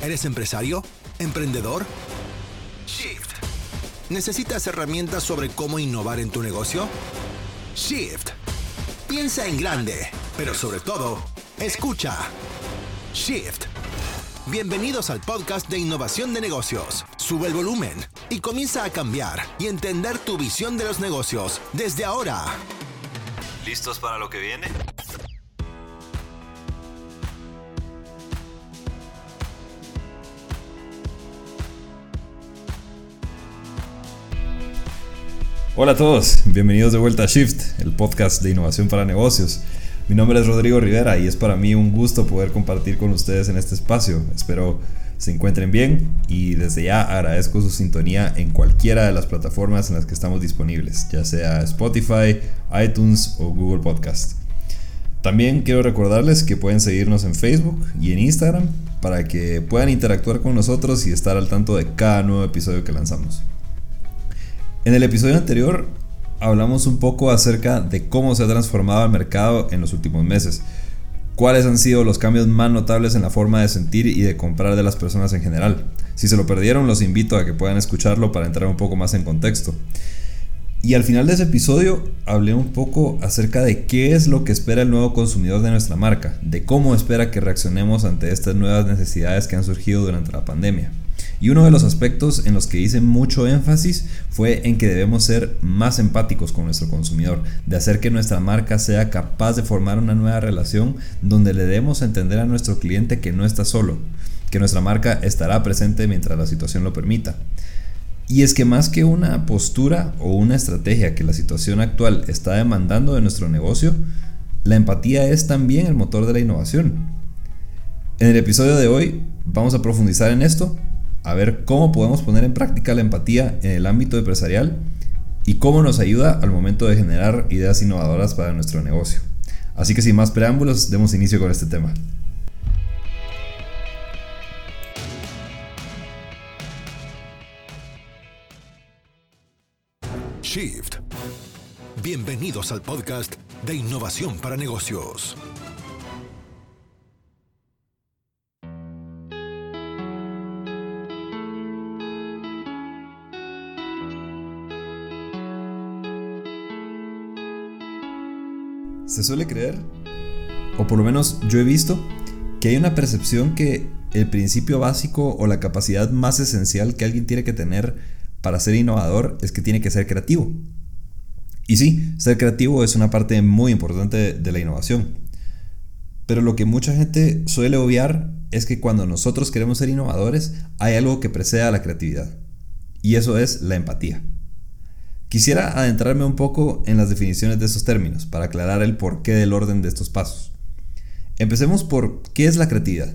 ¿Eres empresario? ¿Emprendedor? Shift. ¿Necesitas herramientas sobre cómo innovar en tu negocio? Shift. Piensa en grande, pero sobre todo, escucha. Shift. Bienvenidos al podcast de innovación de negocios. Sube el volumen y comienza a cambiar y entender tu visión de los negocios desde ahora. ¿Listos para lo que viene? Hola a todos, bienvenidos de vuelta a Shift, el podcast de innovación para negocios. Mi nombre es Rodrigo Rivera y es para mí un gusto poder compartir con ustedes en este espacio. Espero se encuentren bien y desde ya agradezco su sintonía en cualquiera de las plataformas en las que estamos disponibles, ya sea Spotify, iTunes o Google Podcast. También quiero recordarles que pueden seguirnos en Facebook y en Instagram para que puedan interactuar con nosotros y estar al tanto de cada nuevo episodio que lanzamos. En el episodio anterior hablamos un poco acerca de cómo se ha transformado el mercado en los últimos meses, cuáles han sido los cambios más notables en la forma de sentir y de comprar de las personas en general. Si se lo perdieron, los invito a que puedan escucharlo para entrar un poco más en contexto. Y al final de ese episodio hablé un poco acerca de qué es lo que espera el nuevo consumidor de nuestra marca, de cómo espera que reaccionemos ante estas nuevas necesidades que han surgido durante la pandemia. Y uno de los aspectos en los que hice mucho énfasis fue en que debemos ser más empáticos con nuestro consumidor, de hacer que nuestra marca sea capaz de formar una nueva relación donde le demos a entender a nuestro cliente que no está solo, que nuestra marca estará presente mientras la situación lo permita. Y es que más que una postura o una estrategia que la situación actual está demandando de nuestro negocio, la empatía es también el motor de la innovación. En el episodio de hoy vamos a profundizar en esto a ver cómo podemos poner en práctica la empatía en el ámbito empresarial y cómo nos ayuda al momento de generar ideas innovadoras para nuestro negocio. Así que sin más preámbulos, demos inicio con este tema. Shift. Bienvenidos al podcast de innovación para negocios. Se suele creer, o por lo menos yo he visto, que hay una percepción que el principio básico o la capacidad más esencial que alguien tiene que tener para ser innovador es que tiene que ser creativo. Y sí, ser creativo es una parte muy importante de la innovación. Pero lo que mucha gente suele obviar es que cuando nosotros queremos ser innovadores hay algo que precede a la creatividad. Y eso es la empatía. Quisiera adentrarme un poco en las definiciones de estos términos para aclarar el porqué del orden de estos pasos. Empecemos por qué es la creatividad.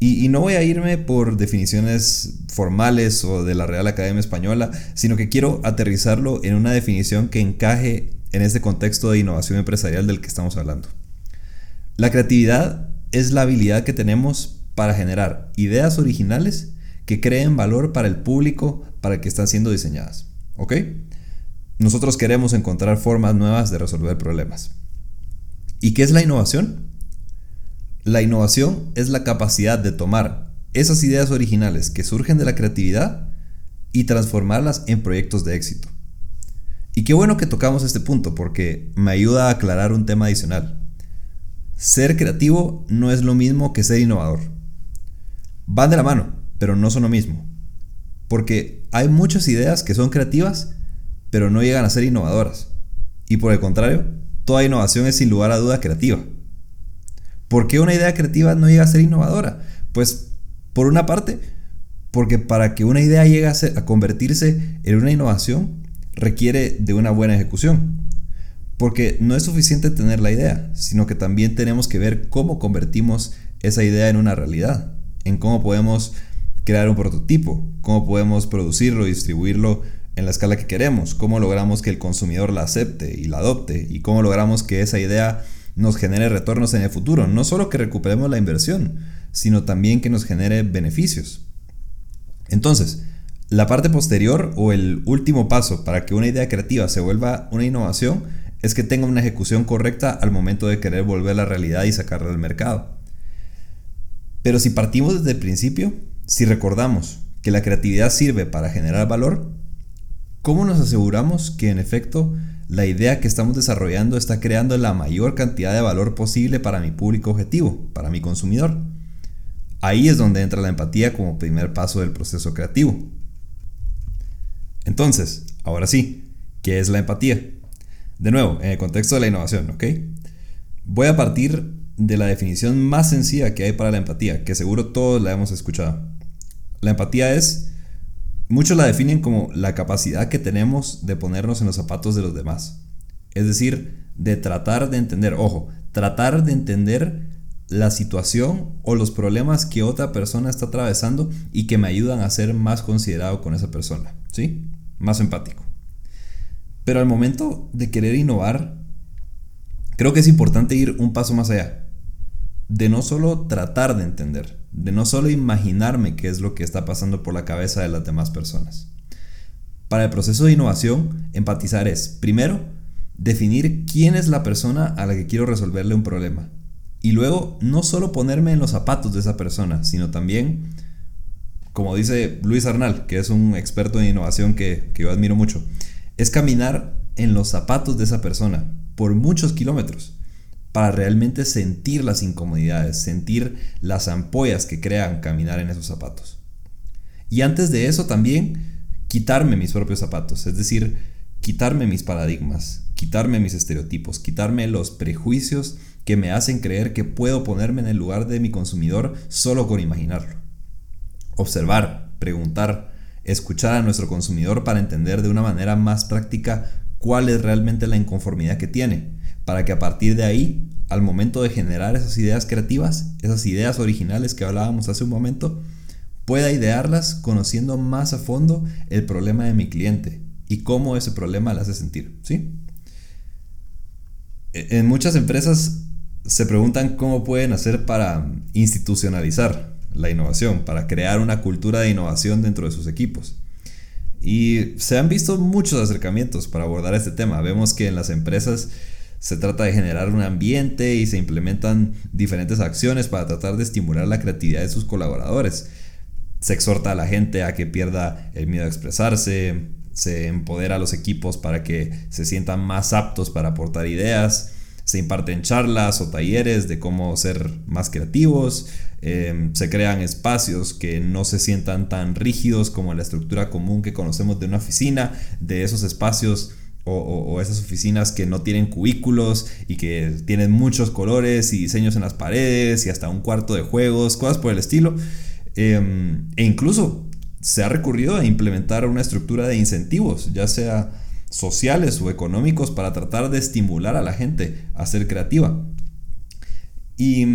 Y, no voy a irme por definiciones formales o de la Real Academia Española, sino que quiero aterrizarlo en una definición que encaje en este contexto de innovación empresarial del que estamos hablando. La creatividad es la habilidad que tenemos para generar ideas originales que creen valor para el público para el que están siendo diseñadas. ¿Ok? Nosotros queremos encontrar formas nuevas de resolver problemas. ¿Y qué es la innovación? La innovación es la capacidad de tomar esas ideas originales que surgen de la creatividad y transformarlas en proyectos de éxito. Y qué bueno que tocamos este punto porque me ayuda a aclarar un tema adicional. Ser creativo no es lo mismo que ser innovador. Van de la mano, pero no son lo mismo. Porque hay muchas ideas que son creativas pero no llegan a ser innovadoras. Y por el contrario, toda innovación es sin lugar a duda creativa. ¿Por qué una idea creativa no llega a ser innovadora? Pues, por una parte, porque para que una idea llegue a, a convertirse en una innovación, requiere de una buena ejecución. Porque no es suficiente tener la idea, sino que también tenemos que ver cómo convertimos esa idea en una realidad, en cómo podemos crear un prototipo, cómo podemos producirlo y distribuirlo en la escala que queremos, cómo logramos que el consumidor la acepte y la adopte y cómo logramos que esa idea nos genere retornos en el futuro, no solo que recuperemos la inversión, sino también que nos genere beneficios. Entonces, la parte posterior o el último paso para que una idea creativa se vuelva una innovación es que tenga una ejecución correcta al momento de querer volver a la realidad y sacarla del mercado. Pero si partimos desde el principio, si recordamos que la creatividad sirve para generar valor, ¿cómo nos aseguramos que en efecto la idea que estamos desarrollando está creando la mayor cantidad de valor posible para mi público objetivo, para mi consumidor? Ahí es donde entra la empatía como primer paso del proceso creativo. Entonces, ahora sí, ¿qué es la empatía? De nuevo, en el contexto de la innovación, ¿ok? Voy a partir de la definición más sencilla que hay para la empatía, que seguro todos la hemos escuchado. La empatía es, muchos la definen como la capacidad que tenemos de ponernos en los zapatos de los demás. Es decir, de tratar de entender, ojo, tratar de entender la situación o los problemas que otra persona está atravesando y que me ayudan a ser más considerado con esa persona, ¿sí? Más empático. Pero al momento de querer innovar, creo que es importante ir un paso más allá. De no solo tratar de entender, de no solo imaginarme qué es lo que está pasando por la cabeza de las demás personas. Para el proceso de innovación, empatizar es, primero, definir quién es la persona a la que quiero resolverle un problema. Y luego, no solo ponerme en los zapatos de esa persona, sino también, como dice Luis Arnal, que es un experto en innovación que, que yo admiro mucho, es caminar en los zapatos de esa persona por muchos kilómetros para realmente sentir las incomodidades, sentir las ampollas que crean caminar en esos zapatos. Y antes de eso también quitarme mis propios zapatos, es decir, quitarme mis paradigmas, quitarme mis estereotipos, quitarme los prejuicios que me hacen creer que puedo ponerme en el lugar de mi consumidor solo con imaginarlo. Observar, preguntar, escuchar a nuestro consumidor para entender de una manera más práctica cuál es realmente la inconformidad que tiene, para que a partir de ahí, al momento de generar esas ideas creativas, esas ideas originales que hablábamos hace un momento, pueda idearlas conociendo más a fondo el problema de mi cliente y cómo ese problema le hace sentir, ¿sí? E-, en muchas empresas se preguntan cómo pueden hacer para institucionalizar la innovación, para crear una cultura de innovación dentro de sus equipos. Y se han visto muchos acercamientos para abordar este tema. Vemos que en las empresas se trata de generar un ambiente y se implementan diferentes acciones para tratar de estimular la creatividad de sus colaboradores. Se exhorta a la gente a que pierda el miedo a expresarse, se empodera a los equipos para que se sientan más aptos para aportar ideas, se imparten charlas o talleres de cómo ser más creativos, Em, se crean espacios que no se sientan tan rígidos como la estructura común que conocemos de una oficina, de esos espacios o, esas oficinas que no tienen cubículos y que tienen muchos colores y diseños en las paredes y hasta un cuarto de juegos, cosas por el estilo. Em, e incluso se ha recurrido a implementar una estructura de incentivos, ya sea sociales o económicos, para tratar de estimular a la gente a ser creativa. Y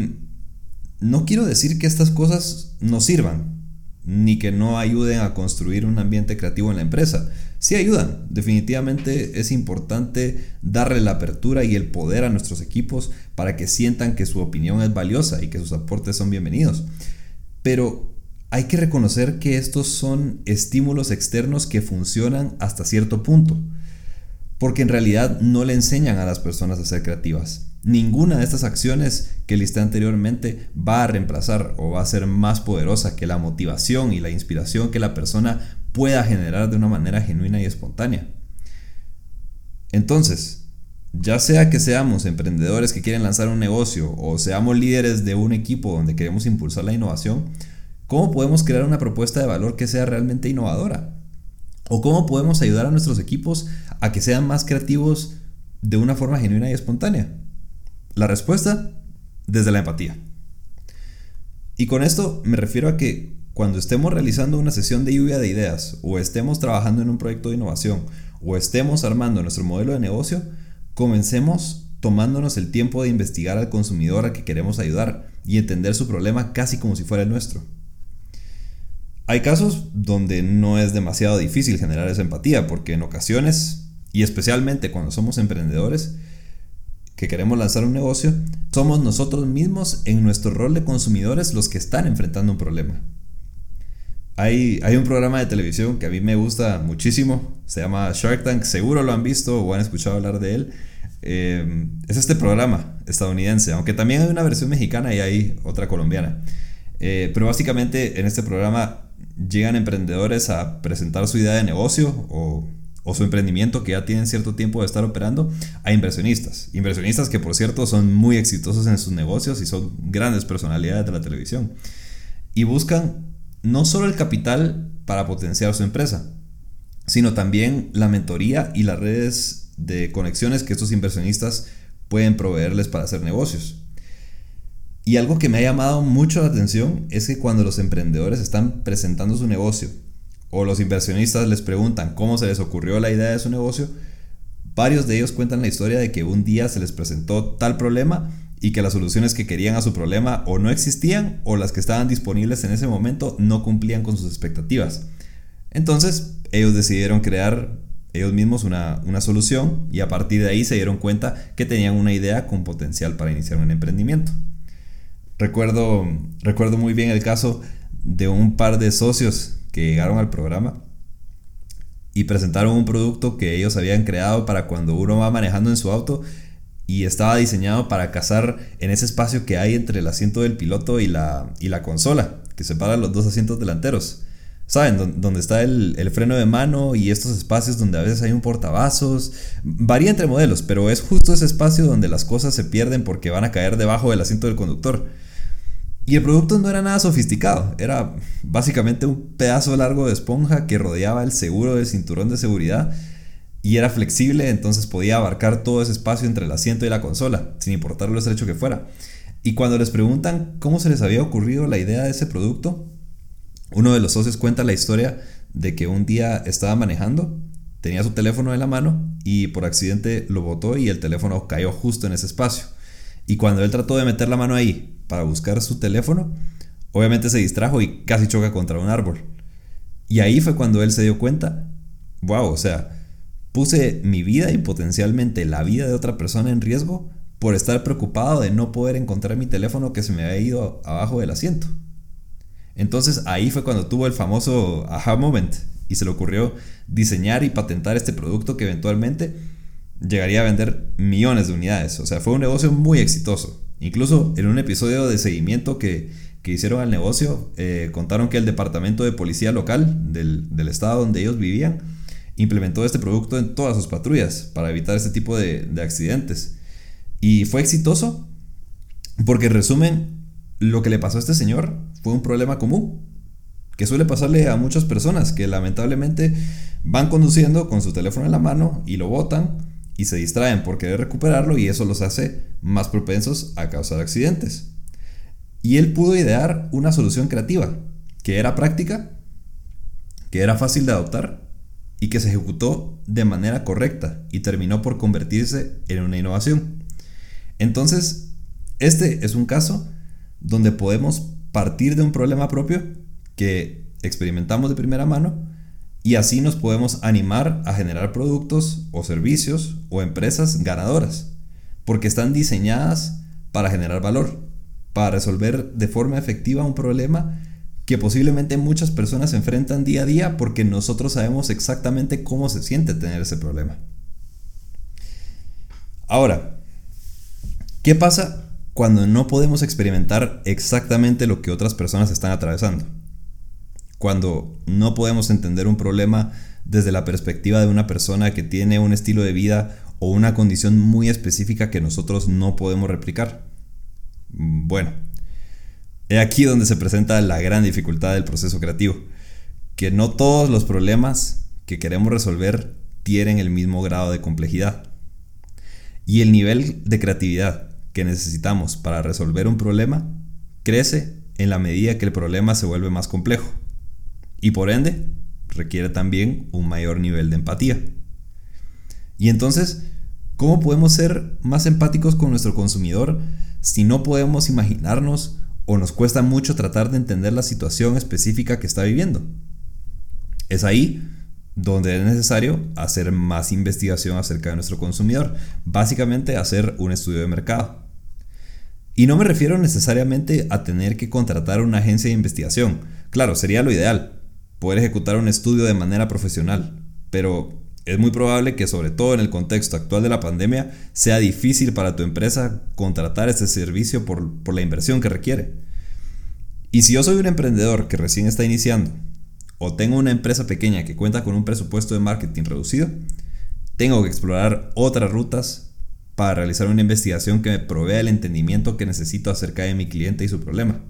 no quiero decir que estas cosas no sirvan, ni que no ayuden a construir un ambiente creativo en la empresa. Sí ayudan, definitivamente es importante darle la apertura y el poder a nuestros equipos para que sientan que su opinión es valiosa y que sus aportes son bienvenidos. Pero hay que reconocer que estos son estímulos externos que funcionan hasta cierto punto, porque en realidad no le enseñan a las personas a ser creativas. Ninguna de estas acciones que listé anteriormente va a reemplazar o va a ser más poderosa que la motivación y la inspiración que la persona pueda generar de una manera genuina y espontánea. Entonces, ya sea que seamos emprendedores que quieren lanzar un negocio o seamos líderes de un equipo donde queremos impulsar la innovación, ¿cómo podemos crear una propuesta de valor que sea realmente innovadora? ¿O cómo podemos ayudar a nuestros equipos a que sean más creativos de una forma genuina y espontánea? La respuesta, desde la empatía. Y con esto me refiero a que cuando estemos realizando una sesión de lluvia de ideas, o estemos trabajando en un proyecto de innovación, o estemos armando nuestro modelo de negocio, comencemos tomándonos el tiempo de investigar al consumidor al que queremos ayudar y entender su problema casi como si fuera el nuestro. Hay casos donde no es demasiado difícil generar esa empatía, porque en ocasiones, y especialmente cuando somos emprendedores, que queremos lanzar un negocio, somos nosotros mismos en nuestro rol de consumidores los que están enfrentando un problema. Hay, un programa de televisión que a mí me gusta muchísimo, se llama Shark Tank, seguro lo han visto o han escuchado hablar de él. Eh, es este programa estadounidense, aunque también hay una versión mexicana y hay otra colombiana, Eh, pero básicamente en este programa llegan emprendedores a presentar su idea de negocio o, su emprendimiento que ya tienen cierto tiempo de estar operando a inversionistas. Inversionistas que por cierto son muy exitosos en sus negocios y son grandes personalidades de la televisión. Y buscan no solo el capital para potenciar su empresa, sino también la mentoría y las redes de conexiones que estos inversionistas pueden proveerles para hacer negocios. Y algo que me ha llamado mucho la atención es que cuando los emprendedores están presentando su negocio o los inversionistas les preguntan cómo se les ocurrió la idea de su negocio, varios de ellos cuentan la historia de que un día se les presentó tal problema y que las soluciones que querían a su problema o no existían o las que estaban disponibles en ese momento no cumplían con sus expectativas. Entonces ellos decidieron crear ellos mismos una, una, solución y a partir de ahí se dieron cuenta que tenían una idea con potencial para iniciar un emprendimiento. Recuerdo, recuerdo muy bien el caso de un par de socios que llegaron al programa y presentaron un producto que ellos habían creado para cuando uno va manejando en su auto y estaba diseñado para cazar en ese espacio que hay entre el asiento del piloto y la, y la consola, que separa los dos asientos delanteros. ¿Saben? donde está el, el, freno de mano y estos espacios donde a veces hay un portavasos. Varía entre modelos, pero es justo ese espacio donde las cosas se pierden porque van a caer debajo del asiento del conductor. Y el producto no era nada sofisticado, era básicamente un pedazo largo de esponja que rodeaba el seguro del cinturón de seguridad y era flexible, entonces podía abarcar todo ese espacio entre el asiento y la consola, sin importar lo estrecho que fuera. Y cuando les preguntan cómo se les había ocurrido la idea de ese producto, uno de los socios cuenta la historia de que un día estaba manejando, tenía su teléfono en la mano y por accidente lo botó y el teléfono cayó justo en ese espacio. Y cuando él trató de meter la mano ahí para buscar su teléfono, obviamente se distrajo y casi choca contra un árbol. Y ahí fue cuando él se dio cuenta, wow, o sea, puse mi vida y potencialmente la vida de otra persona en riesgo por estar preocupado de no poder encontrar mi teléfono que se me había ido abajo del asiento. Entonces ahí fue cuando tuvo el famoso aha moment y se le ocurrió diseñar y patentar este producto que eventualmente llegaría a vender millones de unidades. O sea, fue un negocio muy exitoso. Incluso en un episodio de seguimiento que, hicieron al negocio, eh, contaron que el departamento de policía local del, estado donde ellos vivían implementó este producto en todas sus patrullas para evitar este tipo de, de accidentes. Y fue exitoso porque, en resumen, lo que le pasó a este señor fue un problema común que suele pasarle a muchas personas que lamentablemente van conduciendo con su teléfono en la mano y lo botan y se distraen por querer recuperarlo y eso los hace más propensos a causar accidentes. Y él pudo idear una solución creativa, que era práctica, que era fácil de adoptar y que se ejecutó de manera correcta y terminó por convertirse en una innovación. Entonces, este es un caso donde podemos partir de un problema propio que experimentamos de primera mano y así nos podemos animar a generar productos o servicios o empresas ganadoras, porque están diseñadas para generar valor, para resolver de forma efectiva un problema que posiblemente muchas personas enfrentan día a día porque nosotros sabemos exactamente cómo se siente tener ese problema. Ahora, ¿qué pasa cuando no podemos experimentar exactamente lo que otras personas están atravesando? cuando no podemos entender un problema desde la perspectiva de una persona que tiene un estilo de vida o una condición muy específica que nosotros no podemos replicar. Bueno, he aquí donde se presenta la gran dificultad del proceso creativo, que no todos los problemas que queremos resolver tienen el mismo grado de complejidad. Y el nivel de creatividad que necesitamos para resolver un problema crece en la medida que el problema se vuelve más complejo y por ende requiere también un mayor nivel de empatía. Y entonces, ¿cómo podemos ser más empáticos con nuestro consumidor si no podemos imaginarnos o nos cuesta mucho tratar de entender la situación específica que está viviendo? Es ahí donde es necesario hacer más investigación acerca de nuestro consumidor, básicamente hacer un estudio de mercado. Y no me refiero necesariamente a tener que contratar una agencia de investigación, claro, sería lo ideal, poder ejecutar un estudio de manera profesional, pero es muy probable que sobre todo en el contexto actual de la pandemia sea difícil para tu empresa contratar este servicio por, la inversión que requiere. Y si yo soy un emprendedor que recién está iniciando, o tengo una empresa pequeña que cuenta con un presupuesto de marketing reducido, tengo que explorar otras rutas para realizar una investigación que me provea el entendimiento que necesito acerca de mi cliente y su problema.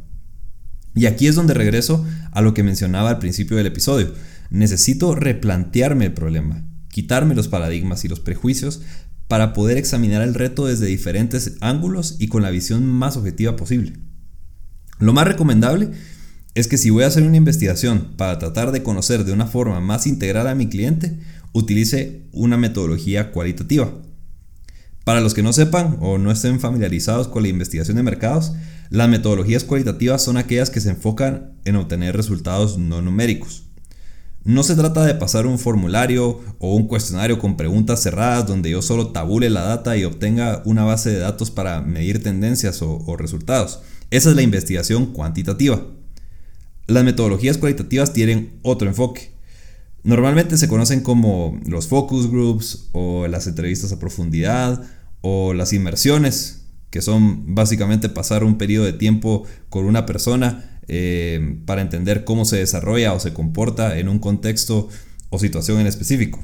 Y aquí es donde regreso a lo que mencionaba al principio del episodio. Necesito replantearme el problema, quitarme los paradigmas y los prejuicios para poder examinar el reto desde diferentes ángulos y con la visión más objetiva posible. Lo más recomendable es que si voy a hacer una investigación para tratar de conocer de una forma más integral a mi cliente, utilice una metodología cualitativa. Para los que no sepan o no estén familiarizados con la investigación de mercados, las metodologías cualitativas son aquellas que se enfocan en obtener resultados no numéricos. No se trata de pasar un formulario o un cuestionario con preguntas cerradas donde yo solo tabule la data y obtenga una base de datos para medir tendencias o, resultados. Esa es la investigación cuantitativa. Las metodologías cualitativas tienen otro enfoque. Normalmente se conocen como los focus groups o las entrevistas a profundidad o las inmersiones, que son básicamente pasar un periodo de tiempo con una persona eh, para entender cómo se desarrolla o se comporta en un contexto o situación en específico.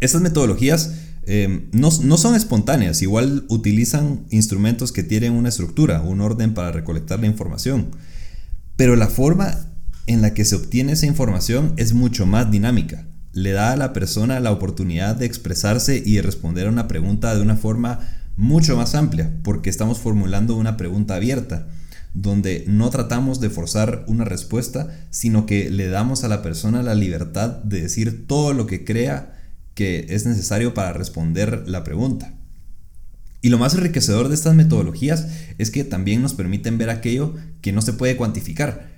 Estas metodologías eh, no, no, son espontáneas, igual utilizan instrumentos que tienen una estructura, un orden para recolectar la información, pero la forma en la que se obtiene esa información es mucho más dinámica. Le da a la persona la oportunidad de expresarse y de responder a una pregunta de una forma mucho más amplia, porque estamos formulando una pregunta abierta, donde no tratamos de forzar una respuesta, sino que le damos a la persona la libertad de decir todo lo que crea que es necesario para responder la pregunta. Y lo más enriquecedor de estas metodologías es que también nos permiten ver aquello que no se puede cuantificar.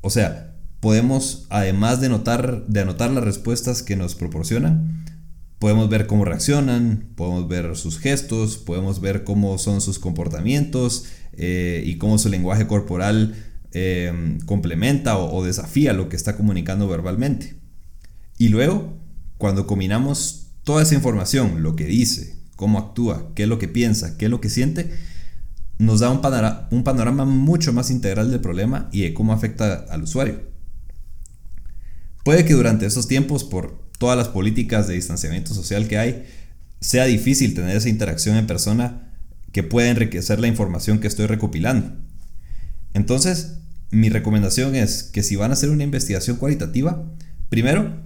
O sea, podemos, además de, notar, de anotar las respuestas que nos proporcionan, podemos ver cómo reaccionan, podemos ver sus gestos, podemos ver cómo son sus comportamientos eh, y cómo su lenguaje corporal eh, complementa o, desafía lo que está comunicando verbalmente. Y luego, cuando combinamos toda esa información, lo que dice, cómo actúa, qué es lo que piensa, qué es lo que siente, nos da un panorama, un panorama mucho más integral del problema y de cómo afecta al usuario. Puede que durante estos tiempos, por todas las políticas de distanciamiento social que hay, sea difícil tener esa interacción en persona que pueda enriquecer la información que estoy recopilando. Entonces, mi recomendación es que si van a hacer una investigación cualitativa, primero,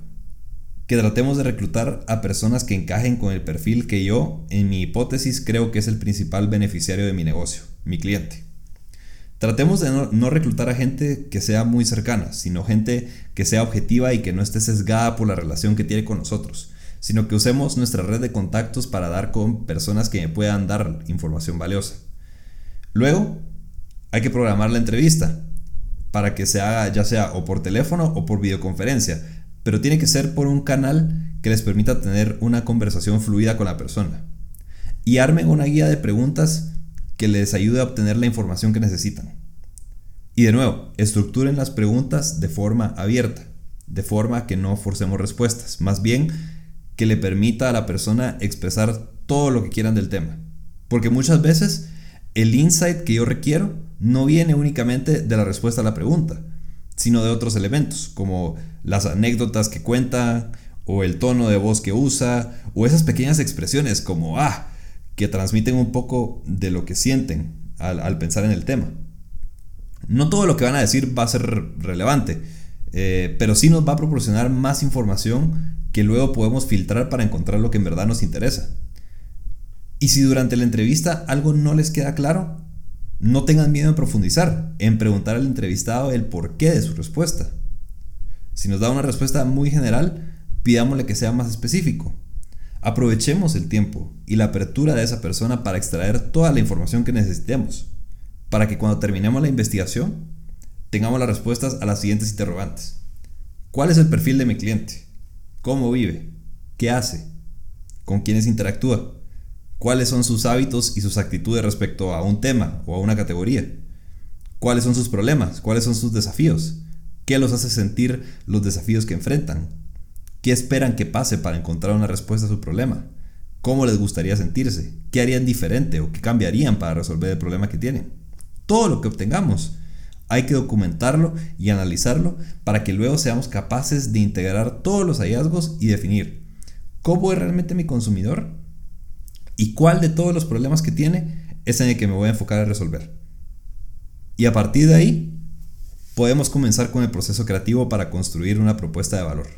que tratemos de reclutar a personas que encajen con el perfil que yo, en mi hipótesis, creo que es el principal beneficiario de mi negocio, mi cliente. Tratemos de no, reclutar a gente que sea muy cercana, sino gente que sea objetiva y que no esté sesgada por la relación que tiene con nosotros, sino que usemos nuestra red de contactos para dar con personas que me puedan dar información valiosa. Luego, hay que programar la entrevista para que se haga ya sea o por teléfono o por videoconferencia, pero tiene que ser por un canal que les permita tener una conversación fluida con la persona. Y armen una guía de preguntas que les ayude a obtener la información que necesitan. Y de nuevo, estructuren las preguntas de forma abierta, de forma que no forcemos respuestas, más bien que le permita a la persona expresar todo lo que quieran del tema. Porque muchas veces el insight que yo requiero no viene únicamente de la respuesta a la pregunta, sino de otros elementos, como las anécdotas que cuenta, o el tono de voz que usa, o esas pequeñas expresiones como, ah, que transmiten un poco de lo que sienten al, pensar en el tema. No todo lo que van a decir va a ser relevante, eh, pero sí nos va a proporcionar más información que luego podemos filtrar para encontrar lo que en verdad nos interesa. Y si durante la entrevista algo no les queda claro, no tengan miedo en profundizar, en preguntar al entrevistado el porqué de su respuesta. Si nos da una respuesta muy general, pidámosle que sea más específico. Aprovechemos el tiempo y la apertura de esa persona para extraer toda la información que necesitemos, para que cuando terminemos la investigación tengamos las respuestas a las siguientes interrogantes. ¿Cuál es el perfil de mi cliente? ¿Cómo vive? ¿Qué hace? ¿Con quiénes interactúa? ¿Cuáles son sus hábitos y sus actitudes respecto a un tema o a una categoría? ¿Cuáles son sus problemas? ¿Cuáles son sus desafíos? ¿Qué los hace sentir los desafíos que enfrentan? ¿Qué esperan que pase para encontrar una respuesta a su problema? ¿Cómo les gustaría sentirse? ¿Qué harían diferente o qué cambiarían para resolver el problema que tienen? Todo lo que obtengamos Hay que documentarlo y analizarlo para que luego seamos capaces de integrar todos los hallazgos y definir cómo es realmente mi consumidor y cuál de todos los problemas que tiene es en el que me voy a enfocar a resolver. Y a partir de ahí, podemos comenzar con el proceso creativo para construir una propuesta de valor,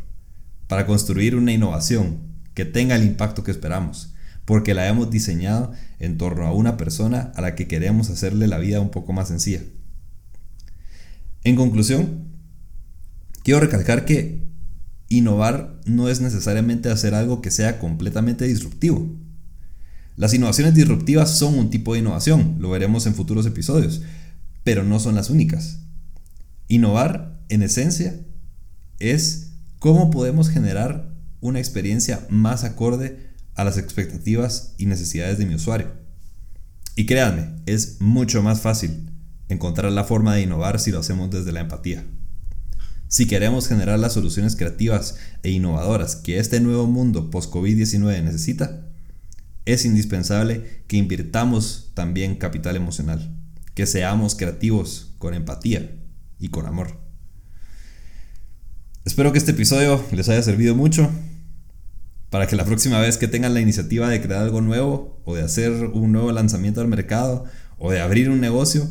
para construir una innovación que tenga el impacto que esperamos, porque la hemos diseñado en torno a una persona a la que queremos hacerle la vida un poco más sencilla. En conclusión, quiero recalcar que innovar no es necesariamente hacer algo que sea completamente disruptivo. Las innovaciones disruptivas son un tipo de innovación, lo veremos en futuros episodios, pero no son las únicas. Innovar, en esencia, es cómo podemos generar una experiencia más acorde a las expectativas y necesidades de mi usuario. Y créanme, es mucho más fácil encontrar la forma de innovar si lo hacemos desde la empatía. Si queremos generar las soluciones creativas e innovadoras que este nuevo mundo post-COVID-19 necesita, es indispensable que invirtamos también capital emocional, que seamos creativos con empatía y con amor. Espero que este episodio les haya servido mucho para que la próxima vez que tengan la iniciativa de crear algo nuevo o de hacer un nuevo lanzamiento al mercado o de abrir un negocio,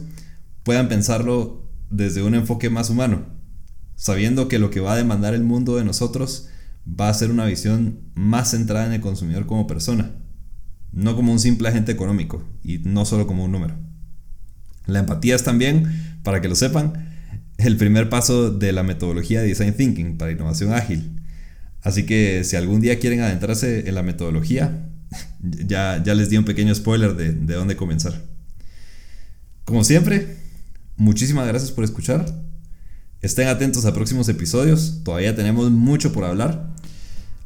puedan pensarlo desde un enfoque más humano, sabiendo que lo que va a demandar el mundo de nosotros va a ser una visión más centrada en el consumidor como persona, no como un simple agente económico y no solo como un número. La empatía es también, para que lo sepan, el primer paso de la metodología de Design Thinking para innovación ágil. Así que si algún día quieren adentrarse en la metodología, ya, ya les di un pequeño spoiler de, de dónde comenzar. Como siempre, Muchísimas gracias por escuchar. Estén atentos a próximos episodios. Todavía tenemos mucho por hablar.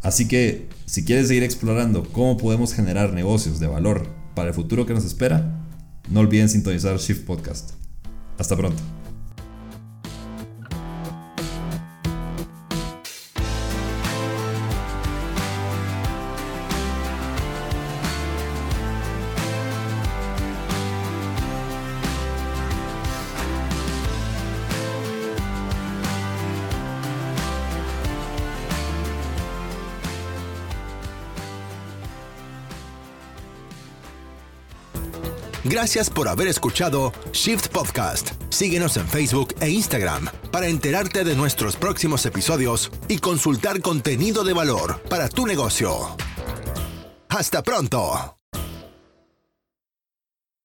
Así que si quieres seguir explorando cómo podemos generar negocios de valor para el futuro que nos espera, no olviden sintonizar Shift Podcast. Hasta pronto. Gracias por haber escuchado Shift Podcast. Síguenos en Facebook e Instagram para enterarte de nuestros próximos episodios y consultar contenido de valor para tu negocio. Hasta pronto.